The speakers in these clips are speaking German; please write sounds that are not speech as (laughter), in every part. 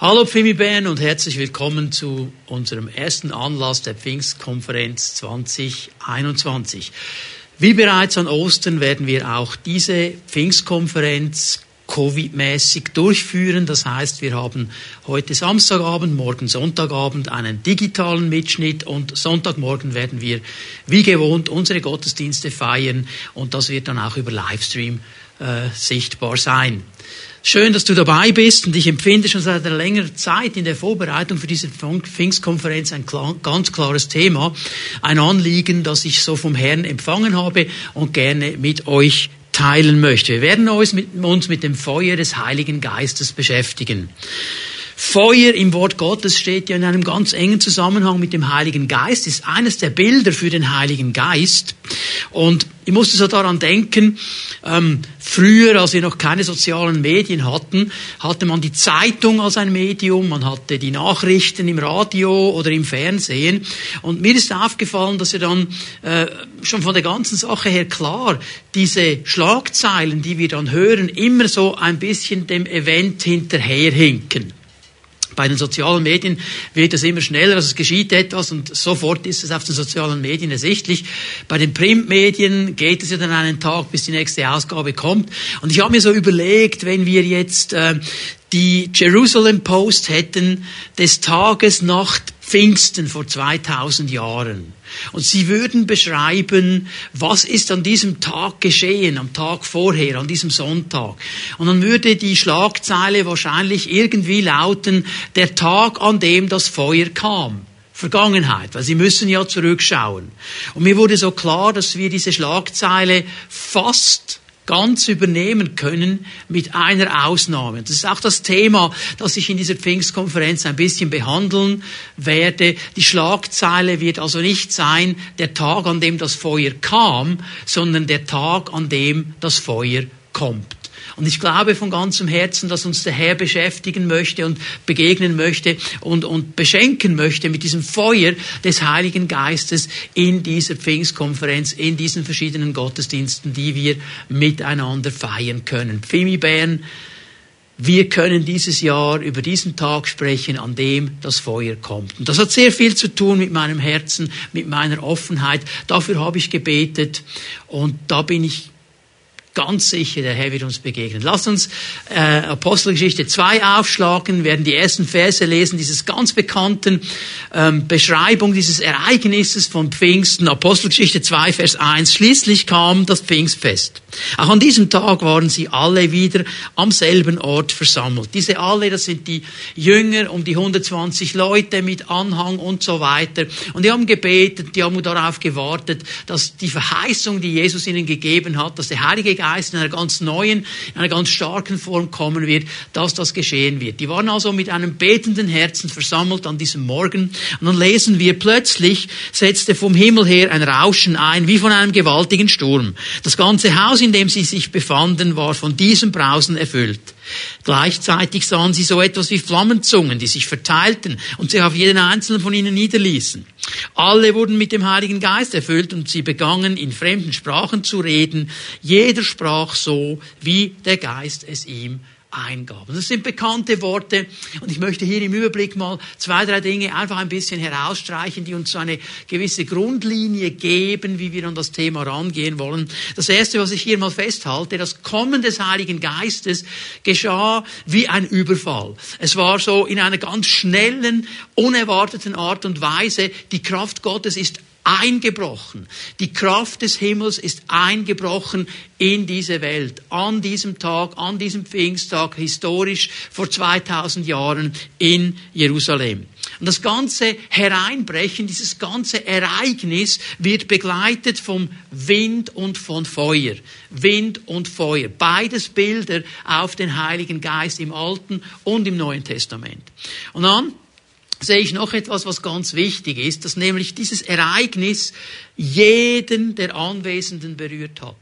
Hallo Pfimi Bern und herzlich willkommen zu unserem ersten Anlass der Pfingstkonferenz 2021. Wie bereits an Ostern werden wir auch diese Pfingstkonferenz Covid-mäßig durchführen. Das heißt, wir haben heute Samstagabend, morgen Sonntagabend einen digitalen Mitschnitt und Sonntagmorgen werden wir wie gewohnt unsere Gottesdienste feiern und das wird dann auch über Livestream äh, sichtbar sein. Schön, dass du dabei bist und ich empfinde schon seit einer längeren Zeit in der Vorbereitung für diese Pfingstkonferenz ein ganz klares Thema, ein Anliegen, das ich so vom Herrn empfangen habe und gerne mit euch teilen möchte. Wir werden uns mit, uns mit dem Feuer des Heiligen Geistes beschäftigen. Feuer im Wort Gottes steht ja in einem ganz engen Zusammenhang mit dem Heiligen Geist, ist eines der Bilder für den Heiligen Geist. Und ich musste so daran denken, ähm, früher, als wir noch keine sozialen Medien hatten, hatte man die Zeitung als ein Medium, man hatte die Nachrichten im Radio oder im Fernsehen. Und mir ist aufgefallen, dass wir dann äh, schon von der ganzen Sache her klar diese Schlagzeilen, die wir dann hören, immer so ein bisschen dem Event hinterherhinken. Bei den sozialen Medien wird es immer schneller, also es geschieht etwas und sofort ist es auf den sozialen Medien ersichtlich. Bei den Printmedien geht es ja dann einen Tag, bis die nächste Ausgabe kommt. Und ich habe mir so überlegt, wenn wir jetzt äh, die Jerusalem Post hätten des Tages nach Pfingsten vor 2000 Jahren und sie würden beschreiben, was ist an diesem Tag geschehen, am Tag vorher, an diesem Sonntag. Und dann würde die Schlagzeile wahrscheinlich irgendwie lauten, der Tag, an dem das Feuer kam. Vergangenheit, weil sie müssen ja zurückschauen. Und mir wurde so klar, dass wir diese Schlagzeile fast ganz übernehmen können mit einer Ausnahme. Das ist auch das Thema, das ich in dieser Pfingstkonferenz ein bisschen behandeln werde. Die Schlagzeile wird also nicht sein, der Tag, an dem das Feuer kam, sondern der Tag, an dem das Feuer kommt. Und ich glaube von ganzem Herzen, dass uns der Herr beschäftigen möchte und begegnen möchte und, und beschenken möchte mit diesem Feuer des Heiligen Geistes in dieser Pfingstkonferenz, in diesen verschiedenen Gottesdiensten, die wir miteinander feiern können. Pfimi Bern, wir können dieses Jahr über diesen Tag sprechen, an dem das Feuer kommt. Und das hat sehr viel zu tun mit meinem Herzen, mit meiner Offenheit. Dafür habe ich gebetet und da bin ich ganz sicher, der Herr wird uns begegnen. Lass uns äh, Apostelgeschichte 2 aufschlagen, werden die ersten Verse lesen, dieses ganz bekannten ähm, Beschreibung dieses Ereignisses von Pfingsten. Apostelgeschichte 2, Vers 1. Schließlich kam das Pfingstfest. Auch an diesem Tag waren sie alle wieder am selben Ort versammelt. Diese alle, das sind die Jünger, um die 120 Leute mit Anhang und so weiter. Und die haben gebetet, die haben darauf gewartet, dass die Verheißung, die Jesus ihnen gegeben hat, dass der Heilige Geist in einer ganz neuen, in einer ganz starken Form kommen wird, dass das geschehen wird. Die waren also mit einem betenden Herzen versammelt an diesem Morgen. Und dann lesen wir, plötzlich setzte vom Himmel her ein Rauschen ein, wie von einem gewaltigen Sturm. Das ganze Haus, in dem sie sich befanden, war von diesem Brausen erfüllt. Gleichzeitig sahen sie so etwas wie Flammenzungen, die sich verteilten und sich auf jeden einzelnen von ihnen niederließen. Alle wurden mit dem Heiligen Geist erfüllt und sie begannen in fremden Sprachen zu reden. Jeder sprach so, wie der Geist es ihm Eingaben. Das sind bekannte Worte und ich möchte hier im Überblick mal zwei, drei Dinge einfach ein bisschen herausstreichen, die uns so eine gewisse Grundlinie geben, wie wir an das Thema rangehen wollen. Das erste, was ich hier mal festhalte, das Kommen des Heiligen Geistes geschah wie ein Überfall. Es war so in einer ganz schnellen, unerwarteten Art und Weise. Die Kraft Gottes ist eingebrochen. Die Kraft des Himmels ist eingebrochen in diese Welt. An diesem Tag, an diesem Pfingsttag, historisch vor 2000 Jahren in Jerusalem. Und das ganze Hereinbrechen, dieses ganze Ereignis wird begleitet vom Wind und von Feuer. Wind und Feuer. Beides Bilder auf den Heiligen Geist im Alten und im Neuen Testament. Und dann sehe ich noch etwas, was ganz wichtig ist, dass nämlich dieses Ereignis jeden der Anwesenden berührt hat.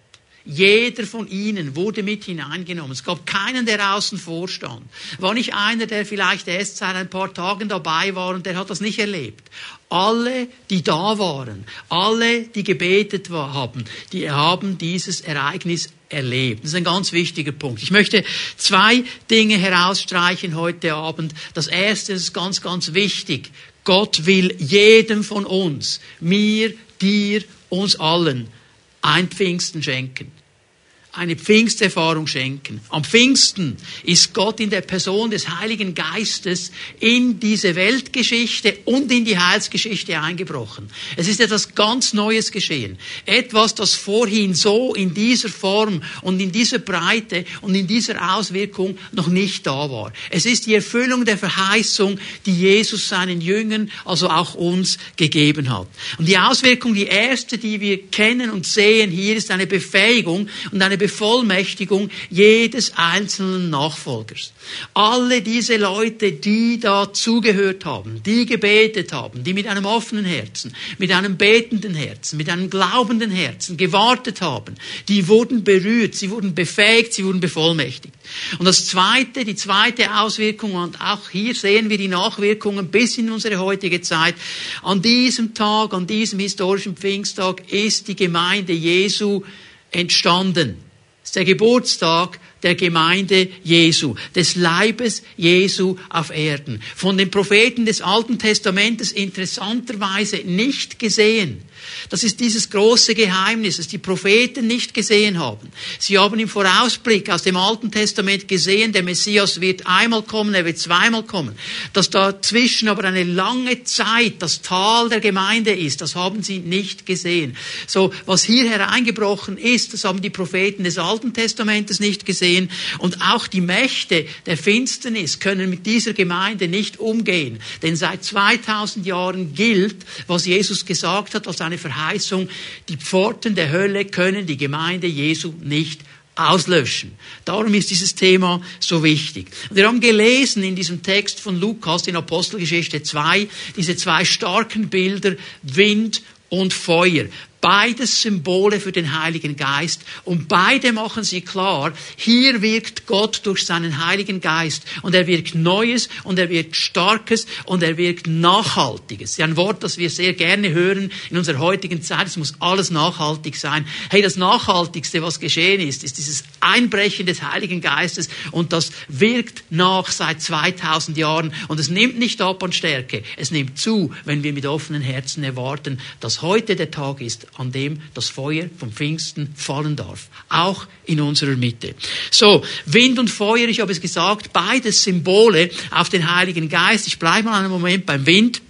Jeder von ihnen wurde mit hineingenommen. Es gab keinen, der außen vor stand. War nicht einer, der vielleicht erst seit ein paar Tagen dabei war und der hat das nicht erlebt. Alle, die da waren, alle, die gebetet haben, die haben dieses Ereignis erlebt. Das ist ein ganz wichtiger Punkt. Ich möchte zwei Dinge herausstreichen heute Abend. Das erste ist ganz, ganz wichtig. Gott will jedem von uns, mir, dir, uns allen, ein Pfingsten schenken eine Pfingsterfahrung schenken. Am Pfingsten ist Gott in der Person des Heiligen Geistes in diese Weltgeschichte und in die Heilsgeschichte eingebrochen. Es ist etwas ganz Neues geschehen. Etwas, das vorhin so in dieser Form und in dieser Breite und in dieser Auswirkung noch nicht da war. Es ist die Erfüllung der Verheißung, die Jesus seinen Jüngern, also auch uns, gegeben hat. Und die Auswirkung, die erste, die wir kennen und sehen hier, ist eine Befähigung und eine Bevollmächtigung jedes einzelnen Nachfolgers. Alle diese Leute, die da zugehört haben, die gebetet haben, die mit einem offenen Herzen, mit einem betenden Herzen, mit einem glaubenden Herzen gewartet haben, die wurden berührt, sie wurden befähigt, sie wurden bevollmächtigt. Und das zweite, die zweite Auswirkung, und auch hier sehen wir die Nachwirkungen bis in unsere heutige Zeit. An diesem Tag, an diesem historischen Pfingsttag ist die Gemeinde Jesu entstanden ist der Geburtstag der Gemeinde Jesu, des Leibes Jesu auf Erden. Von den Propheten des Alten Testamentes interessanterweise nicht gesehen. Das ist dieses große Geheimnis, das die Propheten nicht gesehen haben. Sie haben im Vorausblick aus dem Alten Testament gesehen, der Messias wird einmal kommen, er wird zweimal kommen. Dass dazwischen aber eine lange Zeit das Tal der Gemeinde ist, das haben sie nicht gesehen. So, was hier hereingebrochen ist, das haben die Propheten des Alten Testamentes nicht gesehen. Und auch die Mächte der Finsternis können mit dieser Gemeinde nicht umgehen. Denn seit 2000 Jahren gilt, was Jesus gesagt hat, als eine Verheißung, die Pforten der Hölle können die Gemeinde Jesu nicht auslöschen. Darum ist dieses Thema so wichtig. Wir haben gelesen in diesem Text von Lukas in Apostelgeschichte 2 diese zwei starken Bilder Wind und Feuer. Beides Symbole für den Heiligen Geist und beide machen sie klar, hier wirkt Gott durch seinen Heiligen Geist und er wirkt Neues und er wirkt Starkes und er wirkt Nachhaltiges. Ein Wort, das wir sehr gerne hören in unserer heutigen Zeit. Es muss alles nachhaltig sein. Hey, das Nachhaltigste, was geschehen ist, ist dieses Einbrechen des Heiligen Geistes und das wirkt nach seit 2000 Jahren und es nimmt nicht ab an Stärke. Es nimmt zu, wenn wir mit offenen Herzen erwarten, dass heute der Tag ist, an dem das Feuer vom Pfingsten fallen darf. Auch in unserer Mitte. So, Wind und Feuer, ich habe es gesagt, beides Symbole auf den Heiligen Geist. Ich bleibe mal einen Moment beim Wind.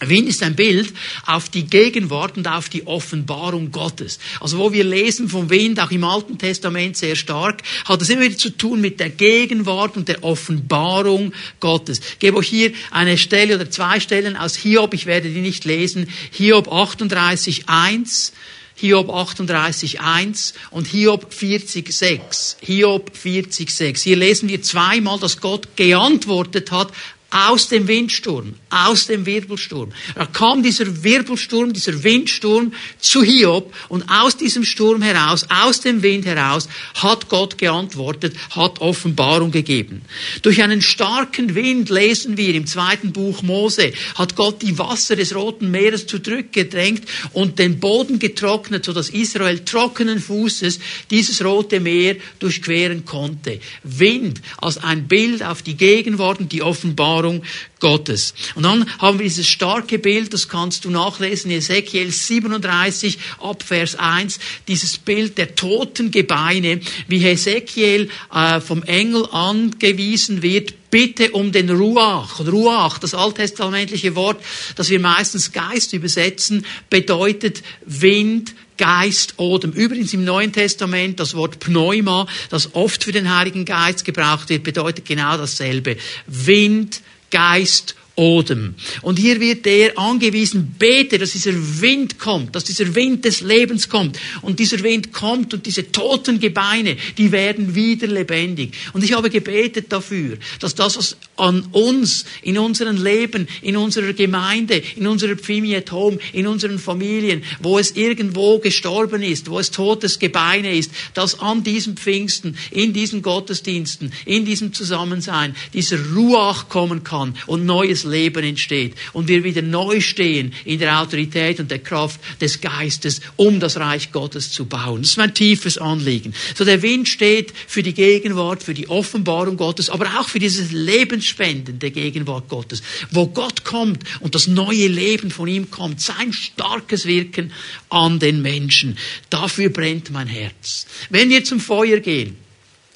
Wind ist ein Bild auf die Gegenwart und auf die Offenbarung Gottes. Also wo wir lesen vom Wind, auch im Alten Testament sehr stark, hat es immer wieder zu tun mit der Gegenwart und der Offenbarung Gottes. Ich gebe euch hier eine Stelle oder zwei Stellen aus Hiob, ich werde die nicht lesen. Hiob 38.1. Hiob 38.1 und Hiob 40.6. Hiob 40.6. Hier lesen wir zweimal, dass Gott geantwortet hat aus dem Windsturm, aus dem Wirbelsturm. Da kam dieser Wirbelsturm, dieser Windsturm zu Hiob und aus diesem Sturm heraus, aus dem Wind heraus, hat Gott geantwortet, hat Offenbarung gegeben. Durch einen starken Wind lesen wir im zweiten Buch Mose, hat Gott die Wasser des Roten Meeres zurückgedrängt und den Boden getrocknet, sodass Israel trockenen Fußes dieses Rote Meer durchqueren konnte. Wind als ein Bild auf die Gegenwart und die Offenbarung Offenbarung Gottes. Und dann haben wir dieses starke Bild, das kannst du nachlesen, Ezekiel 37 ab Vers 1, dieses Bild der toten Gebeine, wie Ezekiel äh, vom Engel angewiesen wird, bitte um den Ruach. Ruach, das alttestamentliche Wort, das wir meistens Geist übersetzen, bedeutet Wind, Geist, Odem. Übrigens im Neuen Testament das Wort Pneuma, das oft für den Heiligen Geist gebraucht wird, bedeutet genau dasselbe. Wind, Geist, Odem. Und hier wird er angewiesen, bete, dass dieser Wind kommt, dass dieser Wind des Lebens kommt. Und dieser Wind kommt und diese toten Gebeine, die werden wieder lebendig. Und ich habe gebetet dafür, dass das, was an uns, in unserem Leben, in unserer Gemeinde, in unserer Pfimi at Home, in unseren Familien, wo es irgendwo gestorben ist, wo es totes Gebeine ist, dass an diesem Pfingsten, in diesen Gottesdiensten, in diesem Zusammensein, dieser Ruach kommen kann und neues Leben entsteht und wir wieder neu stehen in der Autorität und der Kraft des Geistes, um das Reich Gottes zu bauen. Das ist mein tiefes Anliegen. So der Wind steht für die Gegenwart, für die Offenbarung Gottes, aber auch für dieses lebensspendende Gegenwart Gottes, wo Gott kommt und das neue Leben von ihm kommt, sein starkes Wirken an den Menschen. Dafür brennt mein Herz. Wenn wir zum Feuer gehen,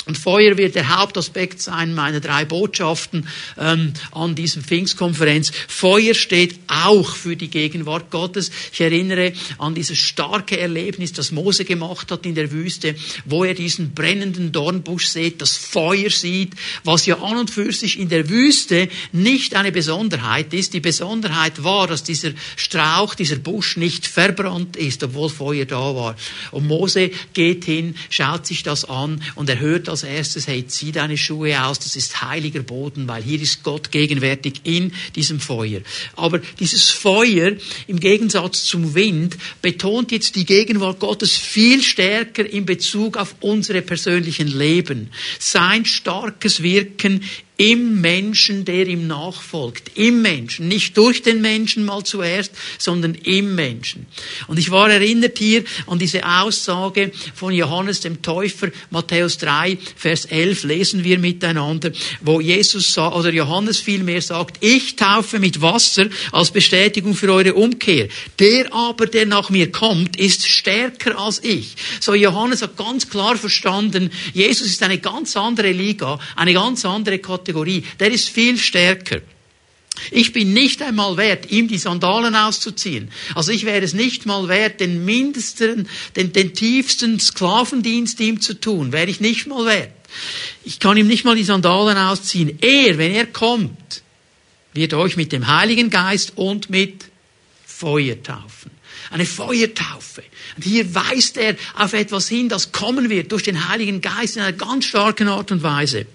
und Feuer wird der Hauptaspekt sein meiner drei Botschaften ähm, an diesem Pfingstkonferenz. Feuer steht auch für die Gegenwart Gottes. Ich erinnere an dieses starke Erlebnis, das Mose gemacht hat in der Wüste, wo er diesen brennenden Dornbusch sieht, das Feuer sieht, was ja an und für sich in der Wüste nicht eine Besonderheit ist. Die Besonderheit war, dass dieser Strauch, dieser Busch nicht verbrannt ist, obwohl Feuer da war. Und Mose geht hin, schaut sich das an und er hört als erstes, hey, zieh deine Schuhe aus, das ist heiliger Boden, weil hier ist Gott gegenwärtig in diesem Feuer. Aber dieses Feuer, im Gegensatz zum Wind, betont jetzt die Gegenwart Gottes viel stärker in Bezug auf unsere persönlichen Leben. Sein starkes Wirken im Menschen, der ihm nachfolgt. Im Menschen. Nicht durch den Menschen mal zuerst, sondern im Menschen. Und ich war erinnert hier an diese Aussage von Johannes dem Täufer, Matthäus 3, Vers 11, lesen wir miteinander, wo Jesus oder Johannes vielmehr sagt, ich taufe mit Wasser als Bestätigung für eure Umkehr. Der aber, der nach mir kommt, ist stärker als ich. So Johannes hat ganz klar verstanden, Jesus ist eine ganz andere Liga, eine ganz andere Kategorie Kategorie, der ist viel stärker. Ich bin nicht einmal wert, ihm die Sandalen auszuziehen. Also ich wäre es nicht mal wert, den mindesten, den, den tiefsten Sklavendienst ihm zu tun. Wäre ich nicht mal wert. Ich kann ihm nicht mal die Sandalen ausziehen. Er, wenn er kommt, wird euch mit dem Heiligen Geist und mit Feuer taufen. Eine Feuertaufe. Und hier weist er auf etwas hin, das kommen wird durch den Heiligen Geist in einer ganz starken Art und Weise.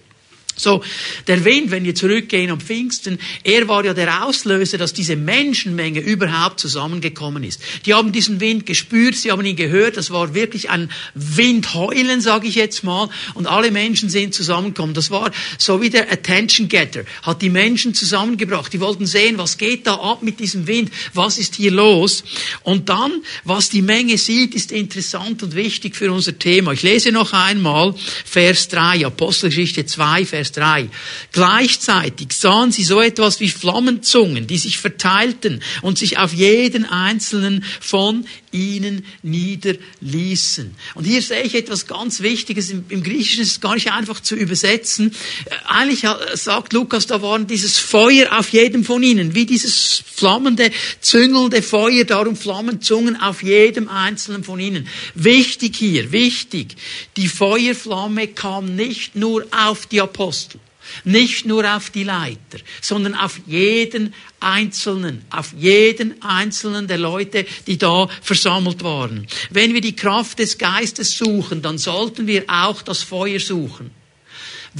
So, der Wind, wenn wir zurückgehen am Pfingsten, er war ja der Auslöser, dass diese Menschenmenge überhaupt zusammengekommen ist. Die haben diesen Wind gespürt, sie haben ihn gehört, das war wirklich ein Windheulen, sage ich jetzt mal, und alle Menschen sind zusammengekommen. Das war so wie der Attention Getter, hat die Menschen zusammengebracht. Die wollten sehen, was geht da ab mit diesem Wind, was ist hier los. Und dann, was die Menge sieht, ist interessant und wichtig für unser Thema. Ich lese noch einmal Vers 3, Apostelgeschichte 2, Vers Vers 3. Gleichzeitig sahen sie so etwas wie Flammenzungen, die sich verteilten und sich auf jeden einzelnen von ihnen niederließen. Und hier sehe ich etwas ganz Wichtiges. Im, im Griechischen ist es gar nicht einfach zu übersetzen. Äh, eigentlich sagt Lukas, da waren dieses Feuer auf jedem von ihnen, wie dieses flammende, züngelnde Feuer, darum Flammenzungen auf jedem einzelnen von ihnen. Wichtig hier, wichtig. Die Feuerflamme kam nicht nur auf die Apostel. Nicht nur auf die Leiter, sondern auf jeden Einzelnen, auf jeden Einzelnen der Leute, die da versammelt waren. Wenn wir die Kraft des Geistes suchen, dann sollten wir auch das Feuer suchen.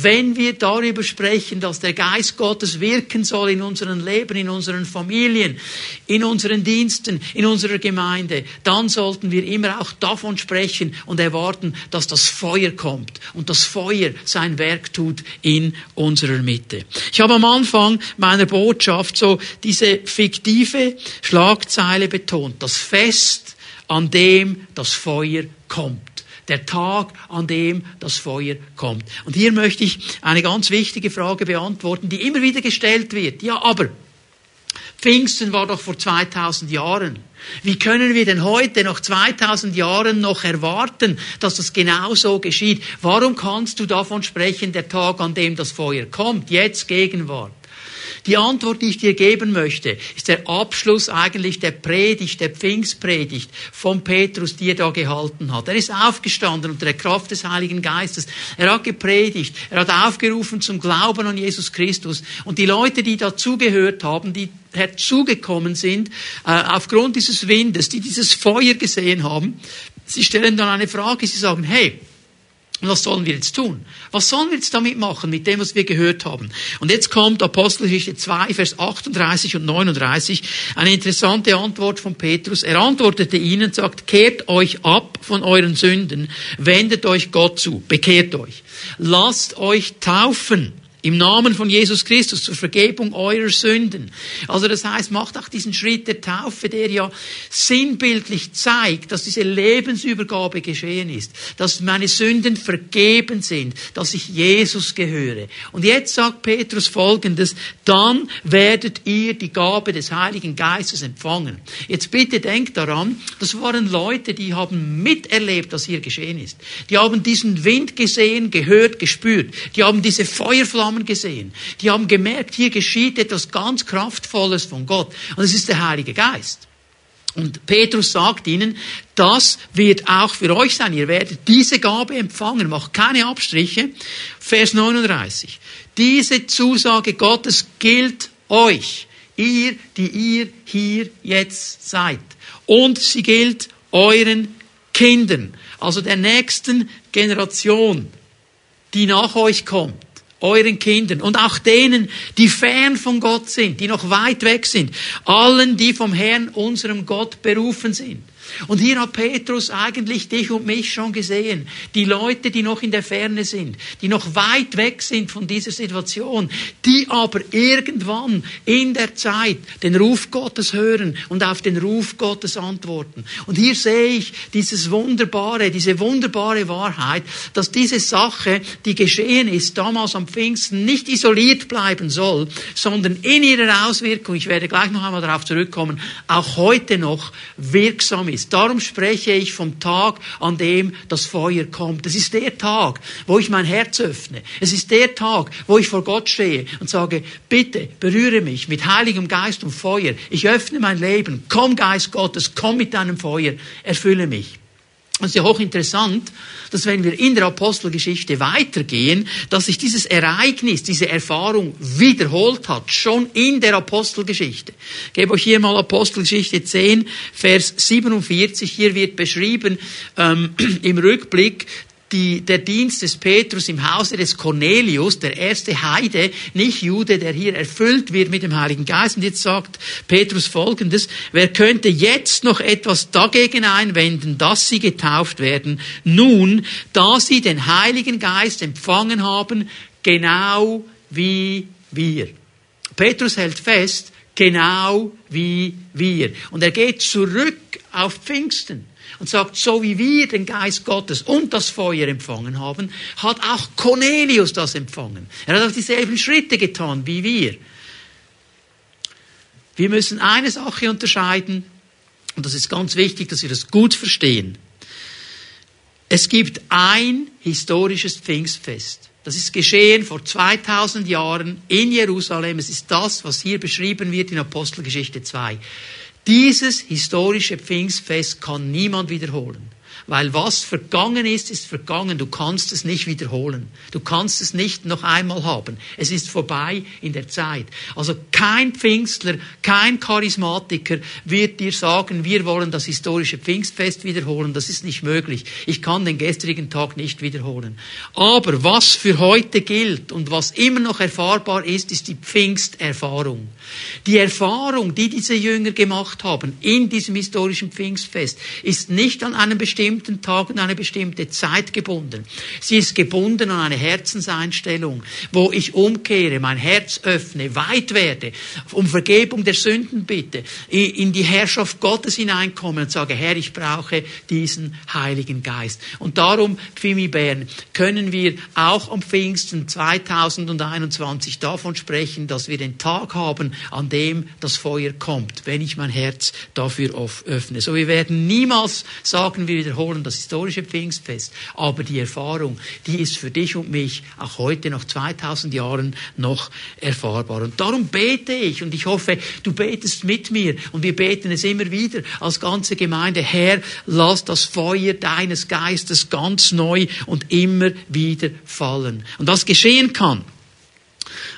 Wenn wir darüber sprechen, dass der Geist Gottes wirken soll in unserem Leben, in unseren Familien, in unseren Diensten, in unserer Gemeinde, dann sollten wir immer auch davon sprechen und erwarten, dass das Feuer kommt und das Feuer sein Werk tut in unserer Mitte. Ich habe am Anfang meiner Botschaft so diese fiktive Schlagzeile betont, das Fest, an dem das Feuer kommt der Tag, an dem das Feuer kommt. Und hier möchte ich eine ganz wichtige Frage beantworten, die immer wieder gestellt wird. Ja, aber Pfingsten war doch vor 2000 Jahren. Wie können wir denn heute, nach 2000 Jahren, noch erwarten, dass das genau so geschieht? Warum kannst du davon sprechen, der Tag, an dem das Feuer kommt, jetzt Gegenwart? Die Antwort, die ich dir geben möchte, ist der Abschluss eigentlich der Predigt, der Pfingstpredigt von Petrus, die er da gehalten hat. Er ist aufgestanden unter der Kraft des Heiligen Geistes. Er hat gepredigt. Er hat aufgerufen zum Glauben an Jesus Christus. Und die Leute, die dazugehört haben, die herzugekommen sind, äh, aufgrund dieses Windes, die dieses Feuer gesehen haben, sie stellen dann eine Frage. Sie sagen, hey, was sollen wir jetzt tun? Was sollen wir jetzt damit machen, mit dem, was wir gehört haben? Und jetzt kommt Apostelgeschichte 2, Vers 38 und 39, eine interessante Antwort von Petrus. Er antwortete ihnen und sagt, kehrt euch ab von euren Sünden, wendet euch Gott zu, bekehrt euch. Lasst euch taufen im Namen von Jesus Christus zur Vergebung eurer Sünden. Also das heißt, macht auch diesen Schritt der Taufe, der ja sinnbildlich zeigt, dass diese Lebensübergabe geschehen ist, dass meine Sünden vergeben sind, dass ich Jesus gehöre. Und jetzt sagt Petrus Folgendes, dann werdet ihr die Gabe des Heiligen Geistes empfangen. Jetzt bitte denkt daran, das waren Leute, die haben miterlebt, was hier geschehen ist. Die haben diesen Wind gesehen, gehört, gespürt. Die haben diese Feuerflamme Flammen gesehen. Die haben gemerkt, hier geschieht etwas ganz Kraftvolles von Gott. Und es ist der Heilige Geist. Und Petrus sagt ihnen, das wird auch für euch sein. Ihr werdet diese Gabe empfangen. Macht keine Abstriche. Vers 39. Diese Zusage Gottes gilt euch. Ihr, die ihr hier jetzt seid. Und sie gilt euren Kindern. Also der nächsten Generation, die nach euch kommt euren Kindern und auch denen, die fern von Gott sind, die noch weit weg sind, allen, die vom Herrn, unserem Gott, berufen sind. Und hier hat Petrus eigentlich dich und mich schon gesehen. Die Leute, die noch in der Ferne sind, die noch weit weg sind von dieser Situation, die aber irgendwann in der Zeit den Ruf Gottes hören und auf den Ruf Gottes antworten. Und hier sehe ich dieses wunderbare, diese wunderbare Wahrheit, dass diese Sache, die geschehen ist, damals am Pfingsten, nicht isoliert bleiben soll, sondern in ihrer Auswirkung, ich werde gleich noch einmal darauf zurückkommen, auch heute noch wirksam ist ist. Darum spreche ich vom Tag, an dem das Feuer kommt. Es ist der Tag, wo ich mein Herz öffne. Es ist der Tag, wo ich vor Gott stehe und sage, bitte berühre mich mit heiligem Geist und Feuer. Ich öffne mein Leben. Komm, Geist Gottes, komm mit deinem Feuer, erfülle mich. Es ist ja hochinteressant, dass wenn wir in der Apostelgeschichte weitergehen, dass sich dieses Ereignis, diese Erfahrung wiederholt hat, schon in der Apostelgeschichte. Ich gebe euch hier mal Apostelgeschichte 10, Vers 47. Hier wird beschrieben ähm, (clears throat) im Rückblick, die, der Dienst des Petrus im Hause des Cornelius, der erste Heide, nicht Jude, der hier erfüllt wird mit dem Heiligen Geist. Und jetzt sagt Petrus Folgendes, wer könnte jetzt noch etwas dagegen einwenden, dass sie getauft werden? Nun, da sie den Heiligen Geist empfangen haben, genau wie wir. Petrus hält fest, genau wie wir. Und er geht zurück auf Pfingsten und sagt, so wie wir den Geist Gottes und das Feuer empfangen haben, hat auch Cornelius das empfangen. Er hat auch dieselben Schritte getan wie wir. Wir müssen eine Sache unterscheiden, und das ist ganz wichtig, dass wir das gut verstehen. Es gibt ein historisches Pfingstfest. Das ist geschehen vor 2000 Jahren in Jerusalem. Es ist das, was hier beschrieben wird in Apostelgeschichte 2. Dieses historische Pfingstfest kann niemand wiederholen. Weil was vergangen ist, ist vergangen. Du kannst es nicht wiederholen. Du kannst es nicht noch einmal haben. Es ist vorbei in der Zeit. Also kein Pfingstler, kein Charismatiker wird dir sagen, wir wollen das historische Pfingstfest wiederholen. Das ist nicht möglich. Ich kann den gestrigen Tag nicht wiederholen. Aber was für heute gilt und was immer noch erfahrbar ist, ist die Pfingsterfahrung. Die Erfahrung, die diese Jünger gemacht haben in diesem historischen Pfingstfest, ist nicht an einem bestimmten Tag und eine bestimmte Zeit gebunden. Sie ist gebunden an eine Herzenseinstellung, wo ich umkehre, mein Herz öffne, weit werde, um Vergebung der Sünden bitte, in die Herrschaft Gottes hineinkomme und sage, Herr, ich brauche diesen Heiligen Geist. Und darum, Pfimi Bern, können wir auch am Pfingsten 2021 davon sprechen, dass wir den Tag haben, an dem das Feuer kommt, wenn ich mein Herz dafür öffne. So, wir werden niemals sagen, wir wiederholen das historische Pfingstfest, aber die Erfahrung, die ist für dich und mich auch heute nach 2000 Jahren noch erfahrbar. Und darum bete ich und ich hoffe, du betest mit mir und wir beten es immer wieder als ganze Gemeinde. Herr, lass das Feuer deines Geistes ganz neu und immer wieder fallen. Und das geschehen kann,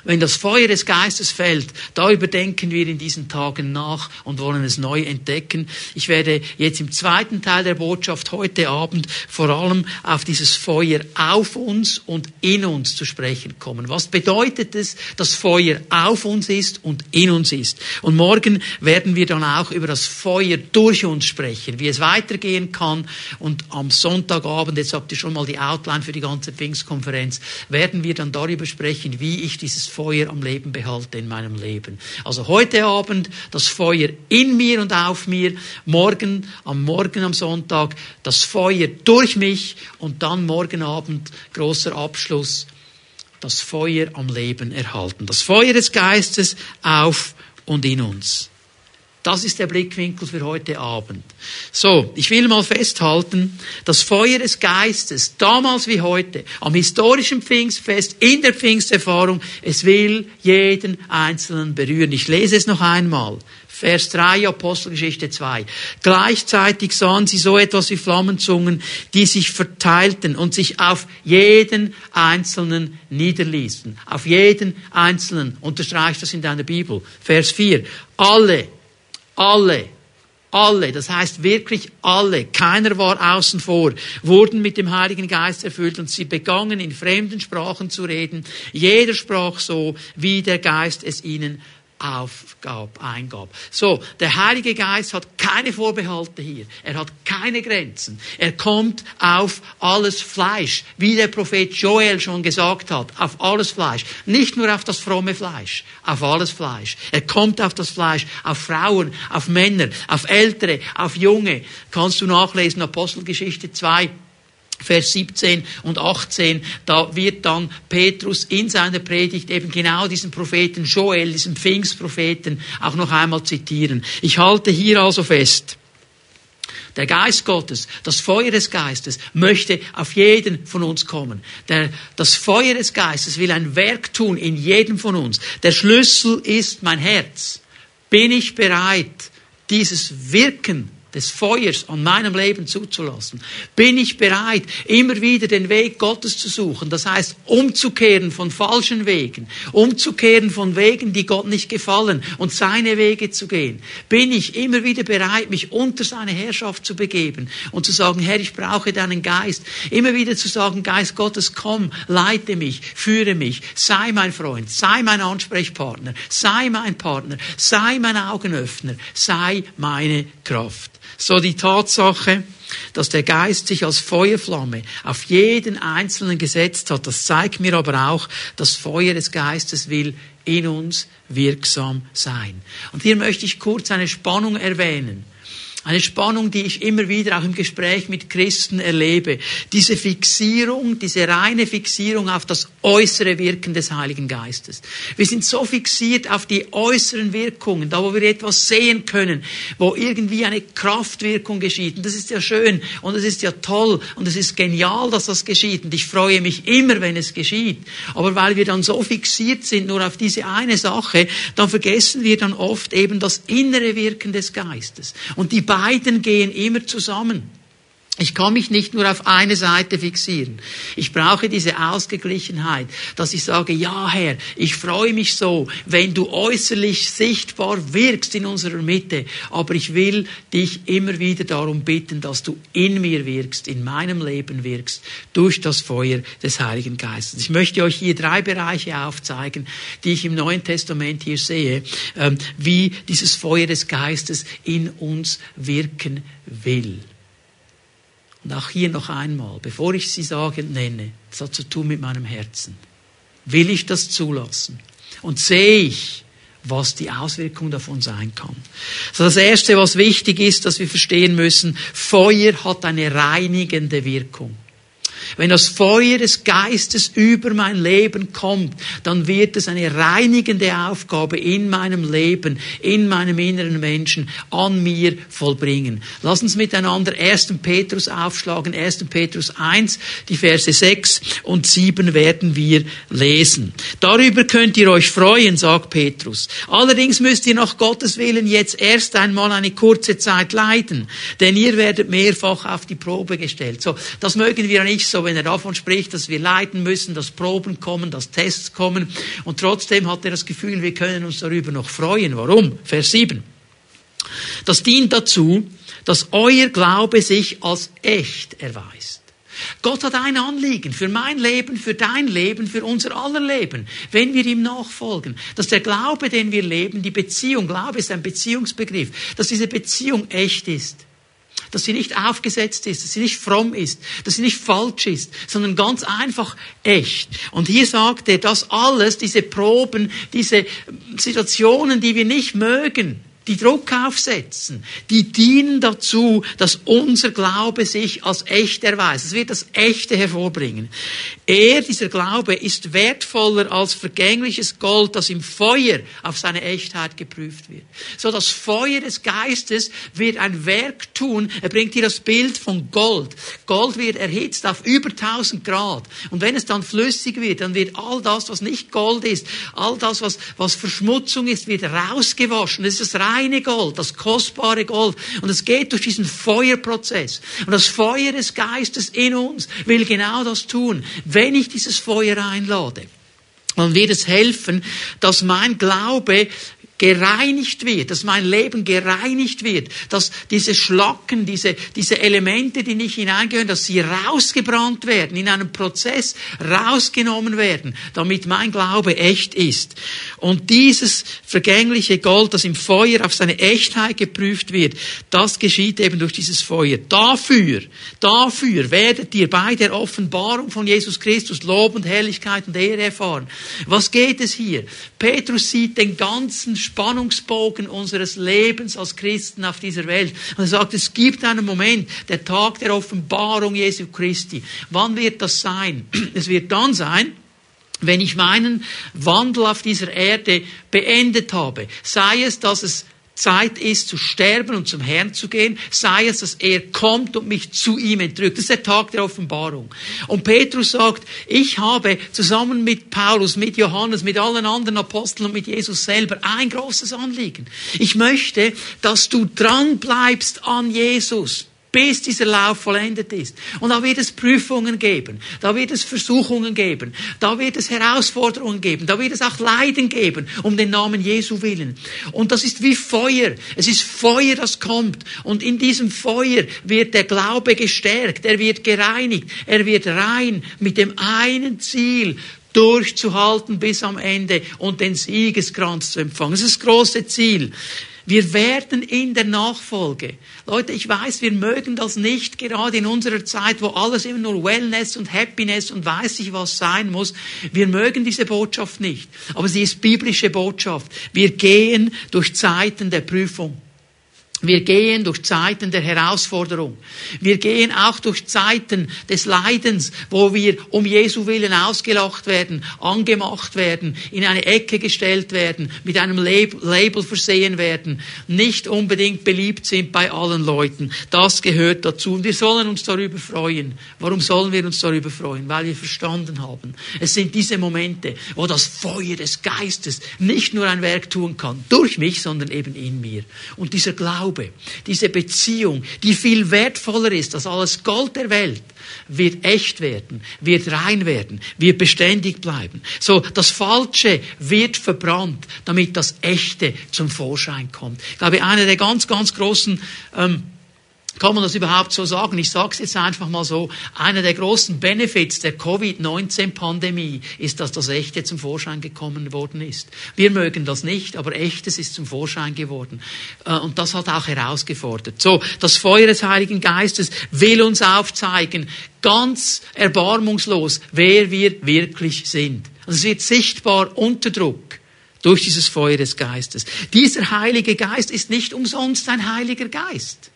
wenn das Feuer des Geistes fällt, da überdenken wir in diesen Tagen nach und wollen es neu entdecken. Ich werde jetzt im zweiten Teil der Botschaft heute Abend vor allem auf dieses Feuer auf uns und in uns zu sprechen kommen. Was bedeutet es, dass Feuer auf uns ist und in uns ist? Und morgen werden wir dann auch über das Feuer durch uns sprechen, wie es weitergehen kann. Und am Sonntagabend, jetzt habt ihr schon mal die Outline für die ganze Pfingstkonferenz, werden wir dann darüber sprechen, wie ich dieses Feuer am Leben behalte in meinem Leben. Also heute Abend das Feuer in mir und auf mir, morgen, am Morgen am Sonntag, das Feuer durch mich und dann morgen Abend, großer Abschluss, das Feuer am Leben erhalten. Das Feuer des Geistes auf und in uns. Das ist der Blickwinkel für heute Abend. So, ich will mal festhalten, das Feuer des Geistes, damals wie heute, am historischen Pfingstfest, in der Pfingsterfahrung, es will jeden Einzelnen berühren. Ich lese es noch einmal. Vers 3, Apostelgeschichte 2. Gleichzeitig sahen sie so etwas wie Flammenzungen, die sich verteilten und sich auf jeden Einzelnen niederließen. Auf jeden Einzelnen. Unterstreicht das in deiner Bibel. Vers 4. Alle alle, alle, das heißt wirklich alle, keiner war außen vor, wurden mit dem Heiligen Geist erfüllt und sie begannen in fremden Sprachen zu reden. Jeder sprach so, wie der Geist es ihnen aufgab, eingab. So, der Heilige Geist hat keine Vorbehalte hier. Er hat keine Grenzen. Er kommt auf alles Fleisch, wie der Prophet Joel schon gesagt hat, auf alles Fleisch. Nicht nur auf das fromme Fleisch, auf alles Fleisch. Er kommt auf das Fleisch, auf Frauen, auf Männer, auf Ältere, auf Junge. Kannst du nachlesen, Apostelgeschichte 2. Vers 17 und 18, da wird dann Petrus in seiner Predigt eben genau diesen Propheten Joel, diesen Pfingstpropheten, auch noch einmal zitieren. Ich halte hier also fest, der Geist Gottes, das Feuer des Geistes möchte auf jeden von uns kommen. Der, das Feuer des Geistes will ein Werk tun in jedem von uns. Der Schlüssel ist mein Herz. Bin ich bereit, dieses Wirken des Feuers an meinem Leben zuzulassen? Bin ich bereit, immer wieder den Weg Gottes zu suchen? Das heißt, umzukehren von falschen Wegen, umzukehren von Wegen, die Gott nicht gefallen und seine Wege zu gehen? Bin ich immer wieder bereit, mich unter seine Herrschaft zu begeben und zu sagen, Herr, ich brauche deinen Geist? Immer wieder zu sagen, Geist Gottes, komm, leite mich, führe mich, sei mein Freund, sei mein Ansprechpartner, sei mein Partner, sei mein Augenöffner, sei meine Kraft. So die Tatsache, dass der Geist sich als Feuerflamme auf jeden Einzelnen gesetzt hat, das zeigt mir aber auch, das Feuer des Geistes will in uns wirksam sein. Und hier möchte ich kurz eine Spannung erwähnen. Eine Spannung, die ich immer wieder auch im Gespräch mit Christen erlebe. Diese Fixierung, diese reine Fixierung auf das äußere Wirken des Heiligen Geistes. Wir sind so fixiert auf die äußeren Wirkungen, da wo wir etwas sehen können, wo irgendwie eine Kraftwirkung geschieht. Und das ist ja schön und es ist ja toll und es ist genial, dass das geschieht. Und ich freue mich immer, wenn es geschieht. Aber weil wir dann so fixiert sind nur auf diese eine Sache, dann vergessen wir dann oft eben das innere Wirken des Geistes. Und die beiden gehen immer zusammen. Ich kann mich nicht nur auf eine Seite fixieren. Ich brauche diese Ausgeglichenheit, dass ich sage, ja Herr, ich freue mich so, wenn du äußerlich sichtbar wirkst in unserer Mitte, aber ich will dich immer wieder darum bitten, dass du in mir wirkst, in meinem Leben wirkst, durch das Feuer des Heiligen Geistes. Ich möchte euch hier drei Bereiche aufzeigen, die ich im Neuen Testament hier sehe, ähm, wie dieses Feuer des Geistes in uns wirken will. Und auch hier noch einmal, bevor ich sie sagen nenne, das hat zu tun mit meinem Herzen. Will ich das zulassen? Und sehe ich, was die Auswirkung davon sein kann. So das erste, was wichtig ist, dass wir verstehen müssen, Feuer hat eine reinigende Wirkung. Wenn das Feuer des Geistes über mein Leben kommt, dann wird es eine reinigende Aufgabe in meinem Leben, in meinem inneren Menschen, an mir vollbringen. Lass uns miteinander 1. Petrus aufschlagen, 1. Petrus 1, die Verse 6 und 7 werden wir lesen. Darüber könnt ihr euch freuen, sagt Petrus. Allerdings müsst ihr nach Gottes Willen jetzt erst einmal eine kurze Zeit leiden, denn ihr werdet mehrfach auf die Probe gestellt. So, das mögen wir nicht so, wenn er davon spricht, dass wir leiden müssen, dass Proben kommen, dass Tests kommen. Und trotzdem hat er das Gefühl, wir können uns darüber noch freuen. Warum? Vers 7. Das dient dazu, dass euer Glaube sich als echt erweist. Gott hat ein Anliegen für mein Leben, für dein Leben, für unser aller Leben, wenn wir ihm nachfolgen. Dass der Glaube, den wir leben, die Beziehung, Glaube ist ein Beziehungsbegriff, dass diese Beziehung echt ist dass sie nicht aufgesetzt ist, dass sie nicht fromm ist, dass sie nicht falsch ist, sondern ganz einfach echt. Und hier sagt er, dass alles, diese Proben, diese Situationen, die wir nicht mögen, die Druck aufsetzen, die dienen dazu, dass unser Glaube sich als echt erweist. Es wird das Echte hervorbringen. Er, dieser Glaube, ist wertvoller als vergängliches Gold, das im Feuer auf seine Echtheit geprüft wird. So das Feuer des Geistes wird ein Werk tun. Er bringt hier das Bild von Gold. Gold wird erhitzt auf über 1000 Grad. Und wenn es dann flüssig wird, dann wird all das, was nicht Gold ist, all das, was, was Verschmutzung ist, wird rausgewaschen. Das ist das reine Gold, das kostbare Gold. Und es geht durch diesen Feuerprozess. Und das Feuer des Geistes in uns will genau das tun. Wenn ich dieses Feuer einlade, dann wird es helfen, dass mein Glaube gereinigt wird, dass mein Leben gereinigt wird, dass diese Schlacken, diese, diese Elemente, die nicht hineingehören, dass sie rausgebrannt werden, in einem Prozess rausgenommen werden, damit mein Glaube echt ist. Und dieses vergängliche Gold, das im Feuer auf seine Echtheit geprüft wird, das geschieht eben durch dieses Feuer. Dafür, dafür werdet ihr bei der Offenbarung von Jesus Christus Lob und Herrlichkeit und Ehre erfahren. Was geht es hier? Petrus sieht den ganzen Spannungsbogen unseres Lebens als Christen auf dieser Welt. Und er sagt, es gibt einen Moment, der Tag der Offenbarung Jesu Christi. Wann wird das sein? (clears throat) Es wird dann sein, wenn ich meinen Wandel auf dieser Erde beendet habe. Sei es, dass es Zeit ist zu sterben und zum Herrn zu gehen, sei es, dass er kommt und mich zu ihm entrückt. Das ist der Tag der Offenbarung. Und Petrus sagt, ich habe zusammen mit Paulus, mit Johannes, mit allen anderen Aposteln und mit Jesus selber ein großes Anliegen. Ich möchte, dass du dran bleibst an Jesus bis dieser Lauf vollendet ist. Und da wird es Prüfungen geben, da wird es Versuchungen geben, da wird es Herausforderungen geben, da wird es auch Leiden geben, um den Namen Jesu willen. Und das ist wie Feuer. Es ist Feuer, das kommt. Und in diesem Feuer wird der Glaube gestärkt, er wird gereinigt, er wird rein mit dem einen Ziel, durchzuhalten bis am Ende und den Siegeskranz zu empfangen. Das ist das große Ziel. Wir werden in der Nachfolge. Leute, ich weiß, wir mögen das nicht gerade in unserer Zeit, wo alles immer nur Wellness und Happiness und weiß ich was sein muss. Wir mögen diese Botschaft nicht. Aber sie ist biblische Botschaft. Wir gehen durch Zeiten der Prüfung. Wir gehen durch Zeiten der Herausforderung. Wir gehen auch durch Zeiten des Leidens, wo wir um Jesu Willen ausgelacht werden, angemacht werden, in eine Ecke gestellt werden, mit einem Label versehen werden, nicht unbedingt beliebt sind bei allen Leuten. Das gehört dazu. Und wir sollen uns darüber freuen. Warum sollen wir uns darüber freuen? Weil wir verstanden haben. Es sind diese Momente, wo das Feuer des Geistes nicht nur ein Werk tun kann, durch mich, sondern eben in mir. Und dieser Glaube, Glaube, diese Beziehung, die viel wertvoller ist als alles Gold der Welt, wird echt werden, wird rein werden, wird beständig bleiben. So, das Falsche wird verbrannt, damit das Echte zum Vorschein kommt. Ich glaube, einer der ganz, ganz großen ähm, kann man das überhaupt so sagen? Ich sage es jetzt einfach mal so. Einer der großen Benefits der Covid-19-Pandemie ist, dass das Echte zum Vorschein gekommen worden ist. Wir mögen das nicht, aber Echtes ist zum Vorschein geworden. Äh, und das hat auch herausgefordert. So, das Feuer des Heiligen Geistes will uns aufzeigen, ganz erbarmungslos, wer wir wirklich sind. Also es wird sichtbar unter Druck durch dieses Feuer des Geistes. Dieser Heilige Geist ist nicht umsonst ein Heiliger Geist.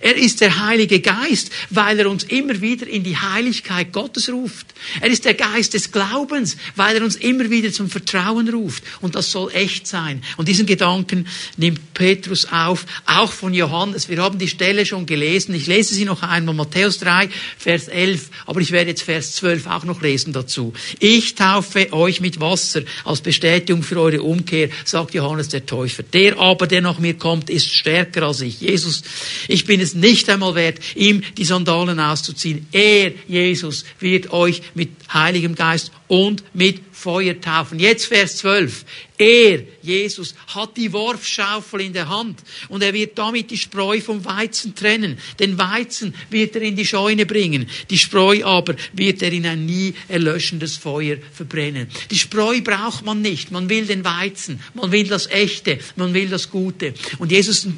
Er ist der Heilige Geist, weil er uns immer wieder in die Heiligkeit Gottes ruft. Er ist der Geist des Glaubens, weil er uns immer wieder zum Vertrauen ruft. Und das soll echt sein. Und diesen Gedanken nimmt Petrus auf, auch von Johannes. Wir haben die Stelle schon gelesen. Ich lese sie noch einmal. Matthäus 3, Vers 11. Aber ich werde jetzt Vers 12 auch noch lesen dazu. Ich taufe euch mit Wasser als Bestätigung für eure Umkehr, sagt Johannes der Täufer. Der aber, der nach mir kommt, ist stärker als ich. Jesus, ich bin es nicht einmal wert, ihm die Sandalen auszuziehen. Er, Jesus, wird euch mit Heiligem Geist und mit Feuer taufen. Jetzt Vers 12. Er, Jesus, hat die Worfschaufel in der Hand und er wird damit die Spreu vom Weizen trennen. Den Weizen wird er in die Scheune bringen, die Spreu aber wird er in ein nie erlöschendes Feuer verbrennen. Die Spreu braucht man nicht, man will den Weizen, man will das Echte, man will das Gute. Und Jesus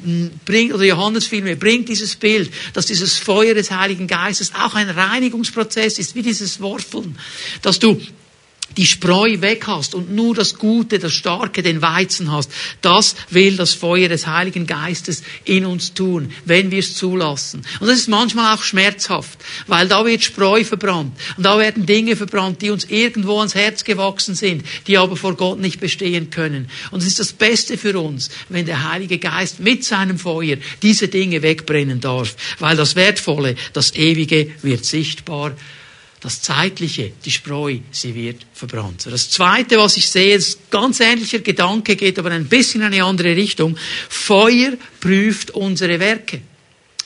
bringt, oder Johannes vielmehr, bringt dieses Bild, dass dieses Feuer des Heiligen Geistes auch ein Reinigungsprozess ist, wie dieses Worfeln, dass du die Spreu weg hast und nur das Gute, das Starke, den Weizen hast, das will das Feuer des Heiligen Geistes in uns tun, wenn wir es zulassen. Und das ist manchmal auch schmerzhaft, weil da wird Spreu verbrannt und da werden Dinge verbrannt, die uns irgendwo ans Herz gewachsen sind, die aber vor Gott nicht bestehen können. Und es ist das Beste für uns, wenn der Heilige Geist mit seinem Feuer diese Dinge wegbrennen darf, weil das Wertvolle, das Ewige wird sichtbar das Zeitliche, die Spreu, sie wird verbrannt. Das Zweite, was ich sehe, ist ganz ähnlicher Gedanke, geht aber ein bisschen in eine andere Richtung. Feuer prüft unsere Werke.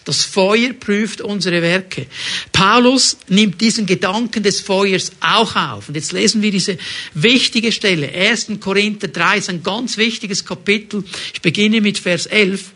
Das Feuer prüft unsere Werke. Paulus nimmt diesen Gedanken des Feuers auch auf. Und jetzt lesen wir diese wichtige Stelle. 1. Korinther 3 ist ein ganz wichtiges Kapitel. Ich beginne mit Vers 11.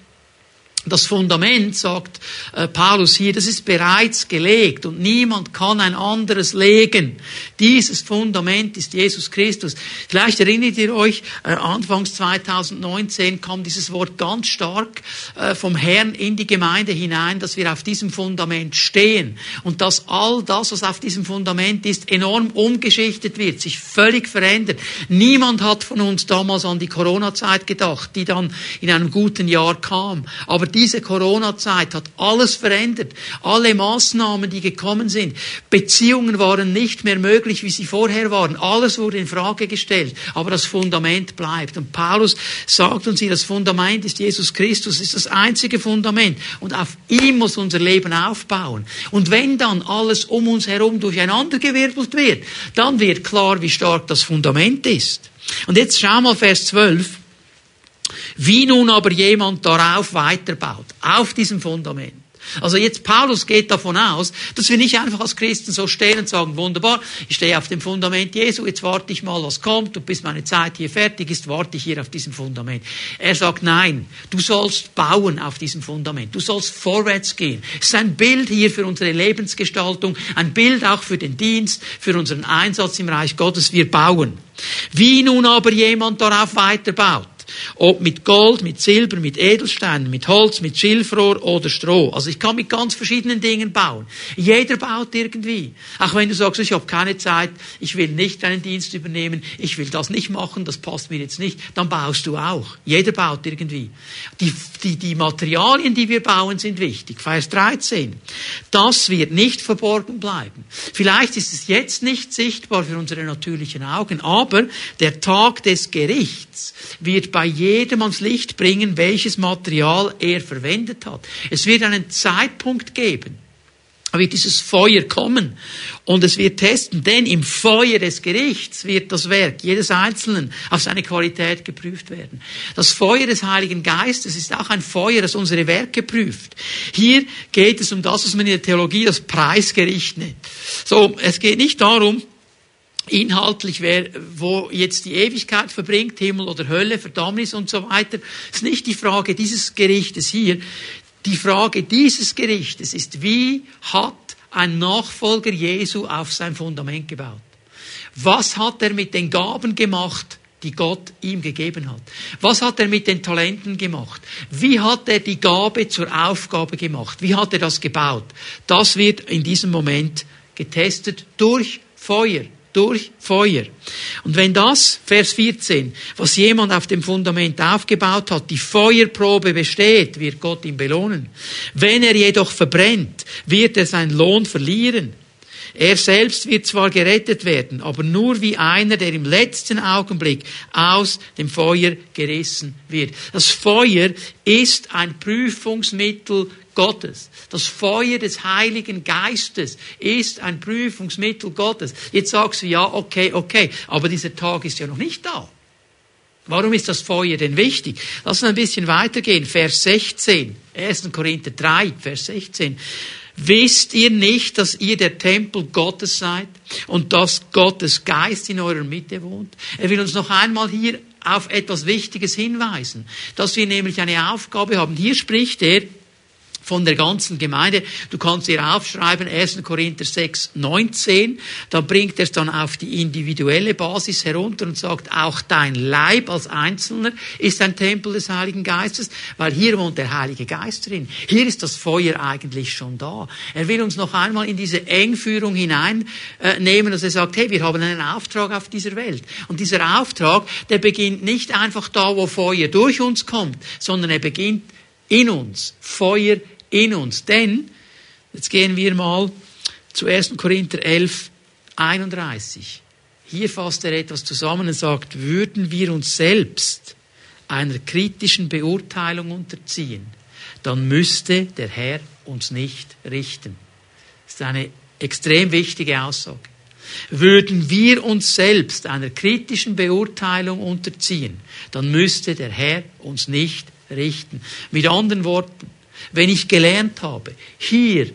Das Fundament, sagt äh, Paulus hier, das ist bereits gelegt und niemand kann ein anderes legen. Dieses Fundament ist Jesus Christus. Vielleicht erinnert ihr euch, äh, anfangs 2019 kam dieses Wort ganz stark äh, vom Herrn in die Gemeinde hinein, dass wir auf diesem Fundament stehen und dass all das, was auf diesem Fundament ist, enorm umgeschichtet wird, sich völlig verändert. Niemand hat von uns damals an die Corona-Zeit gedacht, die dann in einem guten Jahr kam. Aber diese Corona-Zeit hat alles verändert. Alle Maßnahmen, die gekommen sind. Beziehungen waren nicht mehr möglich, wie sie vorher waren. Alles wurde in Frage gestellt. Aber das Fundament bleibt. Und Paulus sagt uns hier, das Fundament ist Jesus Christus, ist das einzige Fundament. Und auf ihm muss unser Leben aufbauen. Und wenn dann alles um uns herum durcheinandergewirbelt wird, dann wird klar, wie stark das Fundament ist. Und jetzt schau mal Vers 12. Wie nun aber jemand darauf weiterbaut, auf diesem Fundament. Also jetzt Paulus geht davon aus, dass wir nicht einfach als Christen so stehen und sagen, wunderbar, ich stehe auf dem Fundament Jesu, jetzt warte ich mal, was kommt und bis meine Zeit hier fertig ist, warte ich hier auf diesem Fundament. Er sagt, nein, du sollst bauen auf diesem Fundament, du sollst vorwärts gehen. Es ist ein Bild hier für unsere Lebensgestaltung, ein Bild auch für den Dienst, für unseren Einsatz im Reich Gottes, wir bauen. Wie nun aber jemand darauf weiterbaut, ob mit Gold, mit Silber, mit Edelsteinen, mit Holz, mit Schilfrohr oder Stroh. Also ich kann mit ganz verschiedenen Dingen bauen. Jeder baut irgendwie. Auch wenn du sagst, ich habe keine Zeit, ich will nicht deinen Dienst übernehmen, ich will das nicht machen, das passt mir jetzt nicht, dann baust du auch. Jeder baut irgendwie. Die, die, die Materialien, die wir bauen, sind wichtig. Vers 13. Das wird nicht verborgen bleiben. Vielleicht ist es jetzt nicht sichtbar für unsere natürlichen Augen, aber der Tag des Gerichts wird bei jedem ans Licht bringen, welches Material er verwendet hat. Es wird einen Zeitpunkt geben, da wird dieses Feuer kommen und es wird testen, denn im Feuer des Gerichts wird das Werk jedes Einzelnen auf seine Qualität geprüft werden. Das Feuer des Heiligen Geistes ist auch ein Feuer, das unsere Werke prüft. Hier geht es um das, was man in der Theologie das Preisgericht nennt. So, es geht nicht darum, inhaltlich, wer, wo jetzt die Ewigkeit verbringt, Himmel oder Hölle, Verdammnis und so weiter, ist nicht die Frage dieses Gerichtes hier. Die Frage dieses Gerichtes ist, wie hat ein Nachfolger Jesu auf sein Fundament gebaut? Was hat er mit den Gaben gemacht, die Gott ihm gegeben hat? Was hat er mit den Talenten gemacht? Wie hat er die Gabe zur Aufgabe gemacht? Wie hat er das gebaut? Das wird in diesem Moment getestet durch Feuer durch Feuer. Und wenn das, Vers 14, was jemand auf dem Fundament aufgebaut hat, die Feuerprobe besteht, wird Gott ihn belohnen. Wenn er jedoch verbrennt, wird er seinen Lohn verlieren. Er selbst wird zwar gerettet werden, aber nur wie einer, der im letzten Augenblick aus dem Feuer gerissen wird. Das Feuer ist ein Prüfungsmittel Gottes. Das Feuer des Heiligen Geistes ist ein Prüfungsmittel Gottes. Jetzt sagst du, ja, okay, okay, aber dieser Tag ist ja noch nicht da. Warum ist das Feuer denn wichtig? Lass uns ein bisschen weitergehen. Vers 16. 1. Korinther 3, Vers 16. Wisst ihr nicht, dass ihr der Tempel Gottes seid und dass Gottes Geist in eurer Mitte wohnt? Er will uns noch einmal hier auf etwas Wichtiges hinweisen, dass wir nämlich eine Aufgabe haben. Hier spricht er von der ganzen Gemeinde. Du kannst hier aufschreiben, 1. Korinther 6, 19. Da bringt er es dann auf die individuelle Basis herunter und sagt, auch dein Leib als Einzelner ist ein Tempel des Heiligen Geistes, weil hier wohnt der Heilige Geist drin. Hier ist das Feuer eigentlich schon da. Er will uns noch einmal in diese Engführung hineinnehmen, äh, dass er sagt, hey, wir haben einen Auftrag auf dieser Welt. Und dieser Auftrag, der beginnt nicht einfach da, wo Feuer durch uns kommt, sondern er beginnt in uns. Feuer in uns. Denn, jetzt gehen wir mal zu 1. Korinther 11, 31. Hier fasst er etwas zusammen und sagt, würden wir uns selbst einer kritischen Beurteilung unterziehen, dann müsste der Herr uns nicht richten. Das ist eine extrem wichtige Aussage. Würden wir uns selbst einer kritischen Beurteilung unterziehen, dann müsste der Herr uns nicht richten. Mit anderen Worten, wenn ich gelernt habe, hier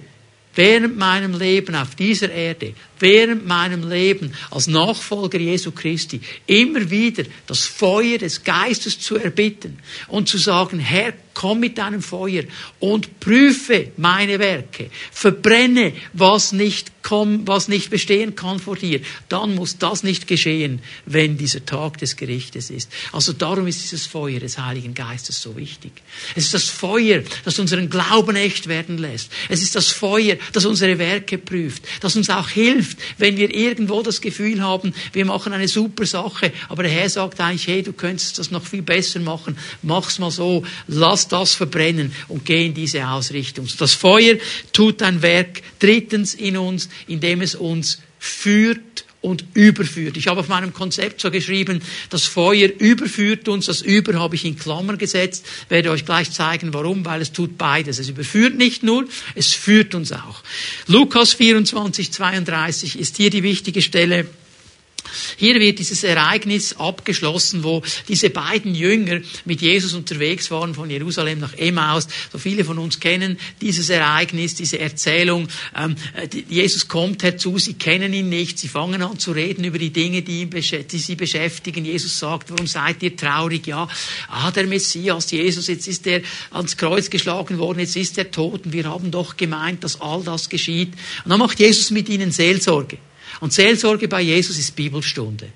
während meinem Leben auf dieser Erde, während meinem Leben als Nachfolger Jesu Christi, immer wieder das Feuer des Geistes zu erbitten und zu sagen, Herr, komm mit deinem Feuer und prüfe meine Werke, verbrenne, was nicht komm, was nicht bestehen kann vor dir, dann muss das nicht geschehen, wenn dieser Tag des Gerichtes ist. Also darum ist dieses Feuer des Heiligen Geistes so wichtig. Es ist das Feuer, das unseren Glauben echt werden lässt. Es ist das Feuer, das unsere Werke prüft, das uns auch hilft, wenn wir irgendwo das Gefühl haben, wir machen eine super Sache, aber der Herr sagt eigentlich, hey, du könntest das noch viel besser machen, mach's mal so, lass das verbrennen und geh in diese Ausrichtung. Das Feuer tut ein Werk drittens in uns, indem es uns führt und überführt. Ich habe auf meinem Konzept so geschrieben, das Feuer überführt uns, das Über habe ich in Klammern gesetzt, werde euch gleich zeigen, warum, weil es tut beides. Es überführt nicht nur, es führt uns auch. Lukas 24, 32 ist hier die wichtige Stelle, hier wird dieses Ereignis abgeschlossen, wo diese beiden Jünger mit Jesus unterwegs waren von Jerusalem nach Emmaus. So viele von uns kennen dieses Ereignis, diese Erzählung. Ähm, Jesus kommt herzu, sie kennen ihn nicht, sie fangen an zu reden über die Dinge, die, die sie beschäftigen. Jesus sagt, warum seid ihr traurig? Ja, ah, der Messias, Jesus, jetzt ist er ans Kreuz geschlagen worden, jetzt ist er tot und wir haben doch gemeint, dass all das geschieht. Und dann macht Jesus mit ihnen Seelsorge. Und Seelsorge bei Jesus ist Bibelstunde.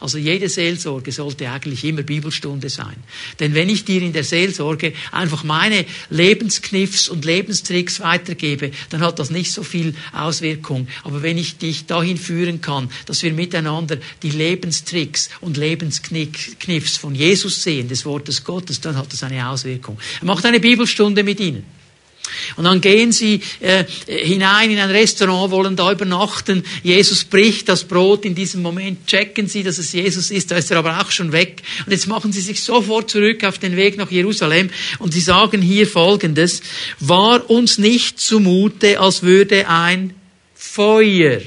Also jede Seelsorge sollte eigentlich immer Bibelstunde sein. Denn wenn ich dir in der Seelsorge einfach meine Lebenskniffs und Lebenstricks weitergebe, dann hat das nicht so viel Auswirkung. Aber wenn ich dich dahin führen kann, dass wir miteinander die Lebenstricks und Lebenskniffs von Jesus sehen, des Wortes Gottes, dann hat das eine Auswirkung. Er macht eine Bibelstunde mit ihnen. Und dann gehen sie äh, hinein in ein Restaurant, wollen da übernachten. Jesus bricht das Brot. In diesem Moment checken sie, dass es Jesus ist. Da ist er aber auch schon weg. Und jetzt machen sie sich sofort zurück auf den Weg nach Jerusalem. Und sie sagen hier Folgendes. War uns nicht zumute, als würde ein Feuer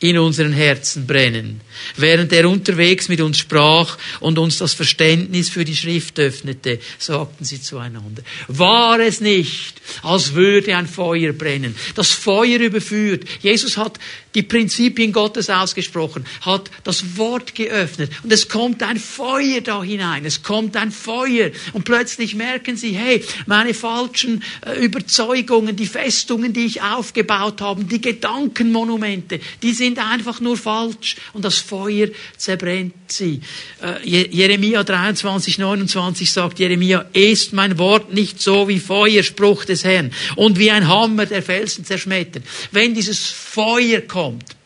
in unseren Herzen brennen Während er unterwegs mit uns sprach und uns das Verständnis für die Schrift öffnete, sagten sie zueinander, war es nicht, als würde ein Feuer brennen. Das Feuer überführt. Jesus hat die Prinzipien Gottes ausgesprochen, hat das Wort geöffnet und es kommt ein Feuer da hinein. Es kommt ein Feuer und plötzlich merken sie, hey, meine falschen äh, Überzeugungen, die Festungen, die ich aufgebaut habe, die Gedankenmonumente, die sind einfach nur falsch und das Feuer zerbrennt sie. Äh, Jeremia 23, 29 sagt Jeremia, ist mein Wort nicht so wie Feuer, Spruch des Herrn, und wie ein Hammer, der Felsen zerschmettert. Wenn dieses Feuer kommt,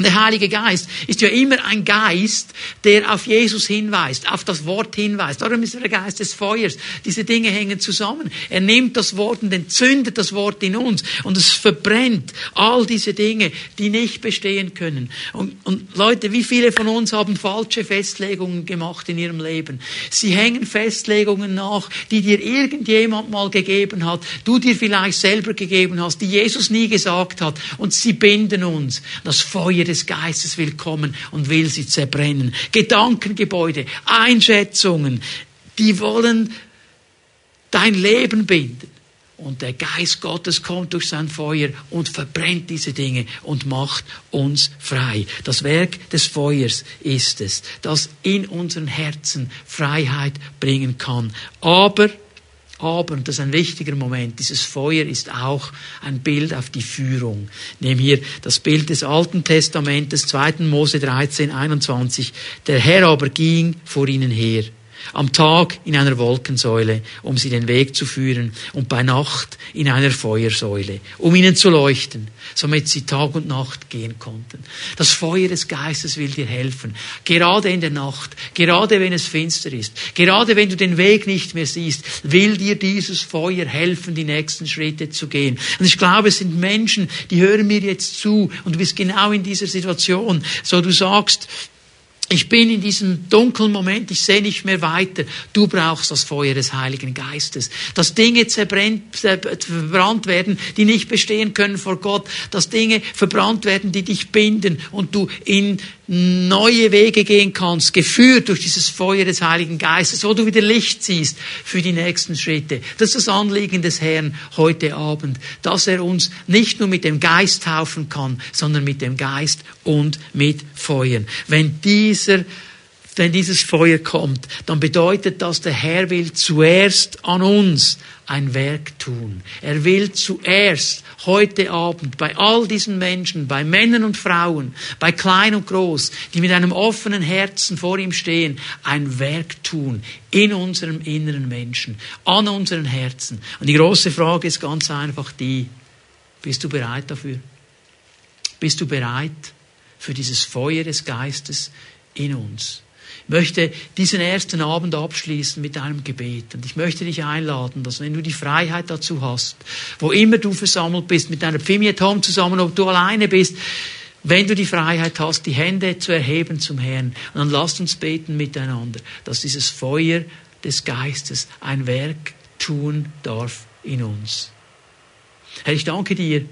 Der Heilige Geist ist ja immer ein Geist, der auf Jesus hinweist, auf das Wort hinweist. Darum ist er der Geist des Feuers. Diese Dinge hängen zusammen. Er nimmt das Wort und entzündet das Wort in uns und es verbrennt all diese Dinge, die nicht bestehen können. Und, und Leute, wie viele von uns haben falsche Festlegungen gemacht in ihrem Leben? Sie hängen Festlegungen nach, die dir irgendjemand mal gegeben hat, du dir vielleicht selber gegeben hast, die Jesus nie gesagt hat und sie binden uns. Das Feuer des Geistes will kommen und will sie zerbrennen. Gedankengebäude, Einschätzungen, die wollen dein Leben binden. Und der Geist Gottes kommt durch sein Feuer und verbrennt diese Dinge und macht uns frei. Das Werk des Feuers ist es, das in unseren Herzen Freiheit bringen kann. Aber aber, und das ist ein wichtiger Moment, dieses Feuer ist auch ein Bild auf die Führung. Nehmen hier das Bild des Alten Testamentes, 2. Mose 13, 21. Der Herr aber ging vor ihnen her am Tag in einer Wolkensäule, um sie den Weg zu führen, und bei Nacht in einer Feuersäule, um ihnen zu leuchten, somit sie Tag und Nacht gehen konnten. Das Feuer des Geistes will dir helfen, gerade in der Nacht, gerade wenn es finster ist, gerade wenn du den Weg nicht mehr siehst, will dir dieses Feuer helfen, die nächsten Schritte zu gehen. Und ich glaube, es sind Menschen, die hören mir jetzt zu, und du bist genau in dieser Situation, so du sagst, ich bin in diesem dunklen Moment, ich sehe nicht mehr weiter. Du brauchst das Feuer des Heiligen Geistes. Dass Dinge zerbrennt, verbrannt werden, die nicht bestehen können vor Gott. Dass Dinge verbrannt werden, die dich binden und du in neue Wege gehen kannst, geführt durch dieses Feuer des Heiligen Geistes, wo du wieder Licht siehst für die nächsten Schritte. Das ist das Anliegen des Herrn heute Abend, dass er uns nicht nur mit dem Geist taufen kann, sondern mit dem Geist und mit Feuern. Wenn dieser wenn dieses Feuer kommt, dann bedeutet das, der Herr will zuerst an uns ein Werk tun. Er will zuerst heute Abend bei all diesen Menschen, bei Männern und Frauen, bei klein und groß, die mit einem offenen Herzen vor ihm stehen, ein Werk tun in unserem inneren Menschen, an unseren Herzen. Und die große Frage ist ganz einfach die, bist du bereit dafür? Bist du bereit für dieses Feuer des Geistes in uns? Möchte diesen ersten Abend abschließen mit einem Gebet. Und ich möchte dich einladen, dass wenn du die Freiheit dazu hast, wo immer du versammelt bist, mit deiner at Home zusammen, ob du alleine bist, wenn du die Freiheit hast, die Hände zu erheben zum Herrn, dann lasst uns beten miteinander, dass dieses Feuer des Geistes ein Werk tun darf in uns. Herr, ich danke dir,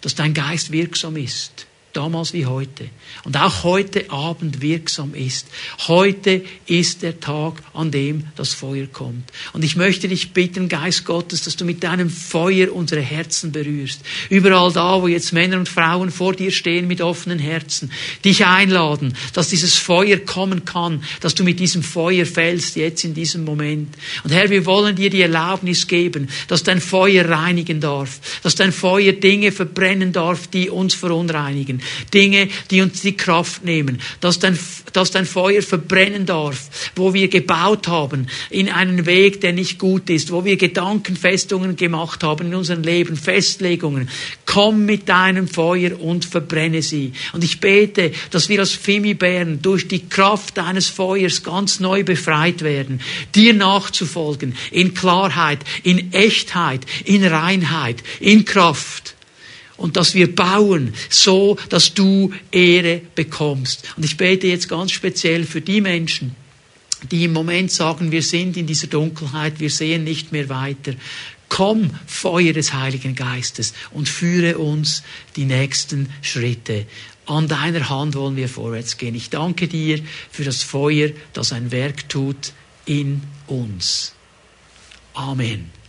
dass dein Geist wirksam ist damals wie heute und auch heute Abend wirksam ist. Heute ist der Tag, an dem das Feuer kommt. Und ich möchte dich bitten, Geist Gottes, dass du mit deinem Feuer unsere Herzen berührst. Überall da, wo jetzt Männer und Frauen vor dir stehen mit offenen Herzen, dich einladen, dass dieses Feuer kommen kann, dass du mit diesem Feuer fällst jetzt in diesem Moment. Und Herr, wir wollen dir die Erlaubnis geben, dass dein Feuer reinigen darf, dass dein Feuer Dinge verbrennen darf, die uns verunreinigen. Dinge, die uns die Kraft nehmen, dass dein, dass dein Feuer verbrennen darf, wo wir gebaut haben in einen Weg, der nicht gut ist, wo wir Gedankenfestungen gemacht haben in unserem Leben, Festlegungen. Komm mit deinem Feuer und verbrenne sie. Und ich bete, dass wir als Fimibären durch die Kraft deines Feuers ganz neu befreit werden, dir nachzufolgen, in Klarheit, in Echtheit, in Reinheit, in Kraft und dass wir bauen, so dass du Ehre bekommst. Und ich bete jetzt ganz speziell für die Menschen, die im Moment sagen, wir sind in dieser Dunkelheit, wir sehen nicht mehr weiter. Komm, Feuer des Heiligen Geistes und führe uns die nächsten Schritte. An deiner Hand wollen wir vorwärts gehen. Ich danke dir für das Feuer, das ein Werk tut in uns. Amen.